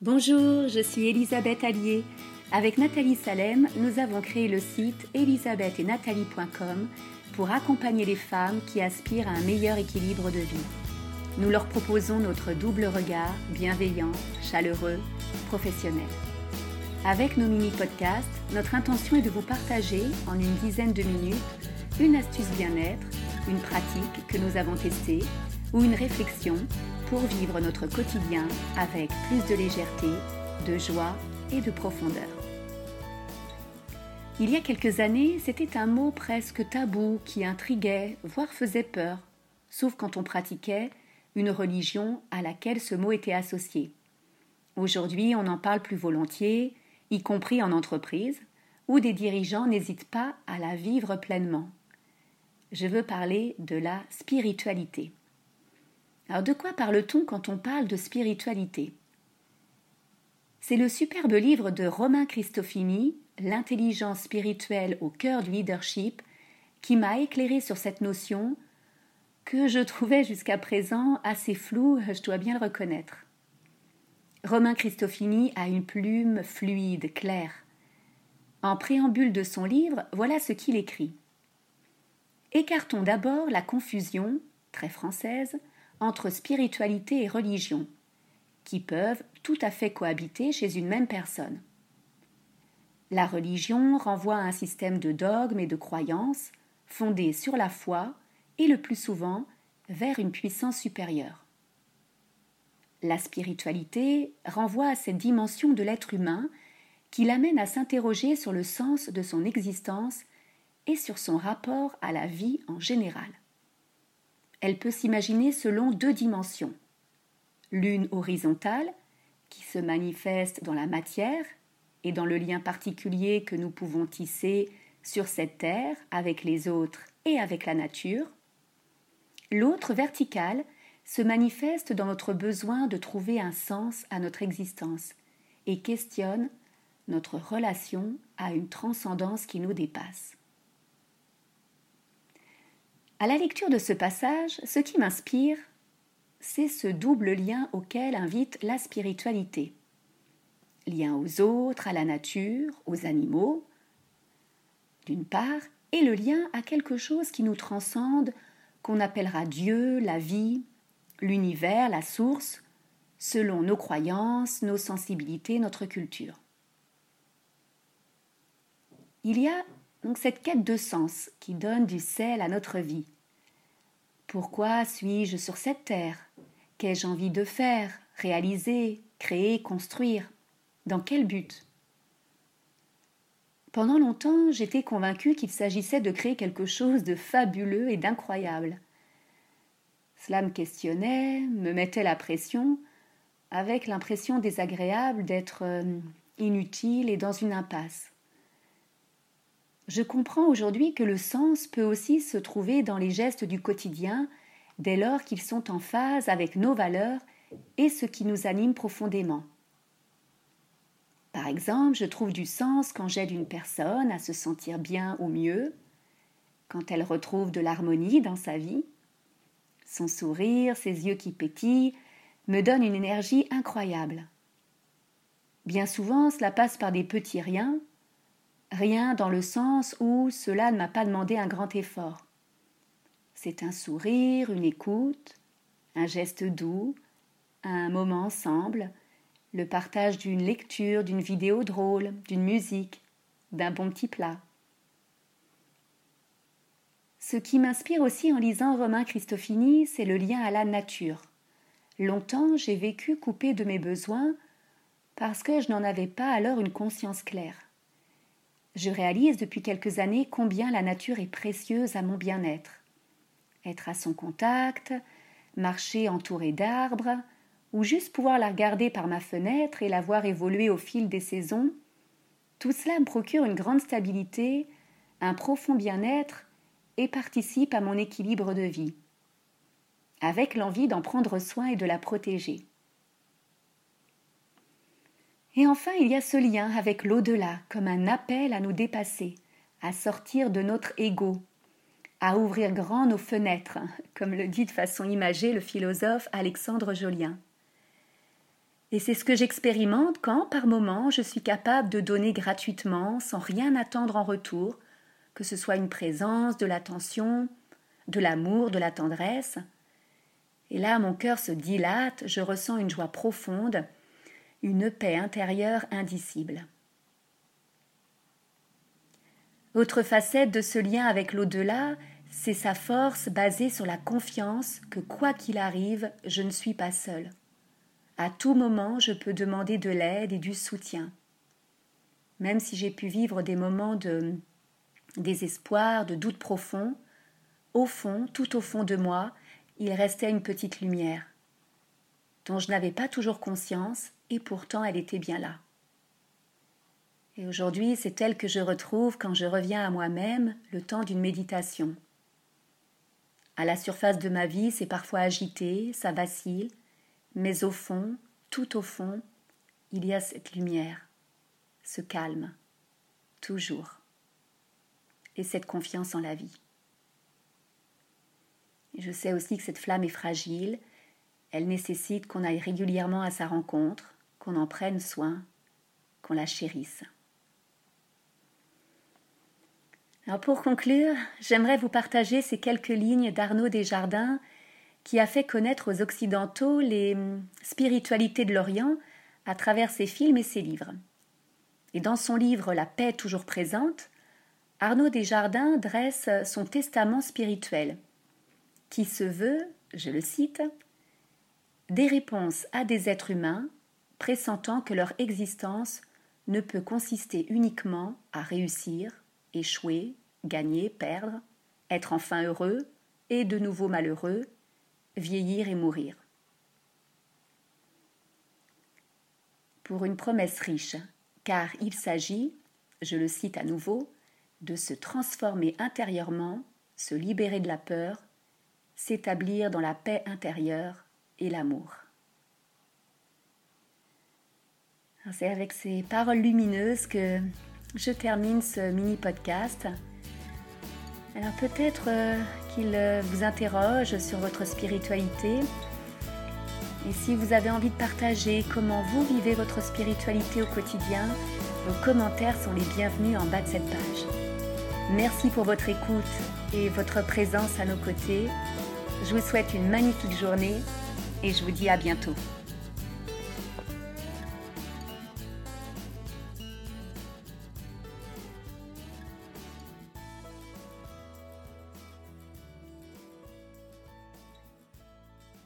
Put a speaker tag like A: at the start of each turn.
A: Bonjour, je suis Elisabeth Allier. Avec Nathalie Salem, nous avons créé le site elisabethetnathalie.com pour accompagner les femmes qui aspirent à un meilleur équilibre de vie. Nous leur proposons notre double regard, bienveillant, chaleureux, professionnel. Avec nos mini-podcasts, notre intention est de vous partager en une dizaine de minutes une astuce bien-être, une pratique que nous avons testée ou une réflexion pour vivre notre quotidien avec plus de légèreté, de joie et de profondeur. Il y a quelques années, c'était un mot presque tabou qui intriguait, voire faisait peur, sauf quand on pratiquait une religion à laquelle ce mot était associé. Aujourd'hui, on en parle plus volontiers, y compris en entreprise, où des dirigeants n'hésitent pas à la vivre pleinement. Je veux parler de la spiritualité. Alors de quoi parle-t-on quand on parle de spiritualité? C'est le superbe livre de Romain Cristofini, L'intelligence spirituelle au cœur du leadership, qui m'a éclairé sur cette notion que je trouvais jusqu'à présent assez floue, je dois bien le reconnaître. Romain Cristofini a une plume fluide, claire. En préambule de son livre, voilà ce qu'il écrit. Écartons d'abord la confusion, très française, entre spiritualité et religion, qui peuvent tout à fait cohabiter chez une même personne. La religion renvoie à un système de dogmes et de croyances fondés sur la foi et le plus souvent vers une puissance supérieure. La spiritualité renvoie à cette dimension de l'être humain qui l'amène à s'interroger sur le sens de son existence et sur son rapport à la vie en général. Elle peut s'imaginer selon deux dimensions. L'une horizontale, qui se manifeste dans la matière et dans le lien particulier que nous pouvons tisser sur cette terre avec les autres et avec la nature. L'autre verticale se manifeste dans notre besoin de trouver un sens à notre existence et questionne notre relation à une transcendance qui nous dépasse. À la lecture de ce passage, ce qui m'inspire, c'est ce double lien auquel invite la spiritualité. Lien aux autres, à la nature, aux animaux, d'une part, et le lien à quelque chose qui nous transcende, qu'on appellera Dieu, la vie, l'univers, la source, selon nos croyances, nos sensibilités, notre culture. Il y a donc cette quête de sens qui donne du sel à notre vie. Pourquoi suis-je sur cette terre? Qu'ai-je envie de faire, réaliser, créer, construire? Dans quel but? Pendant longtemps, j'étais convaincue qu'il s'agissait de créer quelque chose de fabuleux et d'incroyable. Cela me questionnait, me mettait la pression, avec l'impression désagréable d'être euh, inutile et dans une impasse. Je comprends aujourd'hui que le sens peut aussi se trouver dans les gestes du quotidien, dès lors qu'ils sont en phase avec nos valeurs et ce qui nous anime profondément. Par exemple, je trouve du sens quand j'aide une personne à se sentir bien ou mieux, quand elle retrouve de l'harmonie dans sa vie. Son sourire, ses yeux qui pétillent, me donnent une énergie incroyable. Bien souvent, cela passe par des petits riens, Rien dans le sens où cela ne m'a pas demandé un grand effort. C'est un sourire, une écoute, un geste doux, un moment ensemble, le partage d'une lecture, d'une vidéo drôle, d'une musique, d'un bon petit plat. Ce qui m'inspire aussi en lisant Romain Cristofini, c'est le lien à la nature. Longtemps, j'ai vécu coupé de mes besoins parce que je n'en avais pas alors une conscience claire je réalise depuis quelques années combien la nature est précieuse à mon bien-être. Être à son contact, marcher entouré d'arbres, ou juste pouvoir la regarder par ma fenêtre et la voir évoluer au fil des saisons, tout cela me procure une grande stabilité, un profond bien-être et participe à mon équilibre de vie, avec l'envie d'en prendre soin et de la protéger. Et enfin, il y a ce lien avec l'au-delà, comme un appel à nous dépasser, à sortir de notre ego, à ouvrir grand nos fenêtres, comme le dit de façon imagée le philosophe Alexandre Jolien. Et c'est ce que j'expérimente quand, par moments, je suis capable de donner gratuitement, sans rien attendre en retour, que ce soit une présence, de l'attention, de l'amour, de la tendresse. Et là, mon cœur se dilate, je ressens une joie profonde, une paix intérieure indicible. Autre facette de ce lien avec l'au-delà, c'est sa force basée sur la confiance que quoi qu'il arrive, je ne suis pas seule. À tout moment, je peux demander de l'aide et du soutien. Même si j'ai pu vivre des moments de désespoir, de doute profond, au fond, tout au fond de moi, il restait une petite lumière, dont je n'avais pas toujours conscience, et pourtant elle était bien là. Et aujourd'hui, c'est elle que je retrouve quand je reviens à moi-même le temps d'une méditation. À la surface de ma vie, c'est parfois agité, ça vacille, mais au fond, tout au fond, il y a cette lumière, ce calme, toujours, et cette confiance en la vie. je sais aussi que cette flamme est fragile, elle nécessite qu'on aille régulièrement à sa rencontre, qu'on en prenne soin, qu'on la chérisse. Alors pour conclure, j'aimerais vous partager ces quelques lignes d'Arnaud Desjardins qui a fait connaître aux Occidentaux les hum, spiritualités de l'Orient à travers ses films et ses livres. Et dans son livre La paix toujours présente, Arnaud Desjardins dresse son testament spirituel, qui se veut, je le cite, des réponses à des êtres humains pressentant que leur existence ne peut consister uniquement à réussir, échouer, gagner, perdre, être enfin heureux et de nouveau malheureux, vieillir et mourir. Pour une promesse riche, car il s'agit, je le cite à nouveau, de se transformer intérieurement, se libérer de la peur, s'établir dans la paix intérieure et l'amour. C'est avec ces paroles lumineuses que je termine ce mini podcast. Alors peut-être euh, qu'il euh, vous interroge sur votre spiritualité. Et si vous avez envie de partager comment vous vivez votre spiritualité au quotidien, vos commentaires sont les bienvenus en bas de cette page. Merci pour votre écoute et votre présence à nos côtés. Je vous souhaite une magnifique journée et je vous dis à bientôt.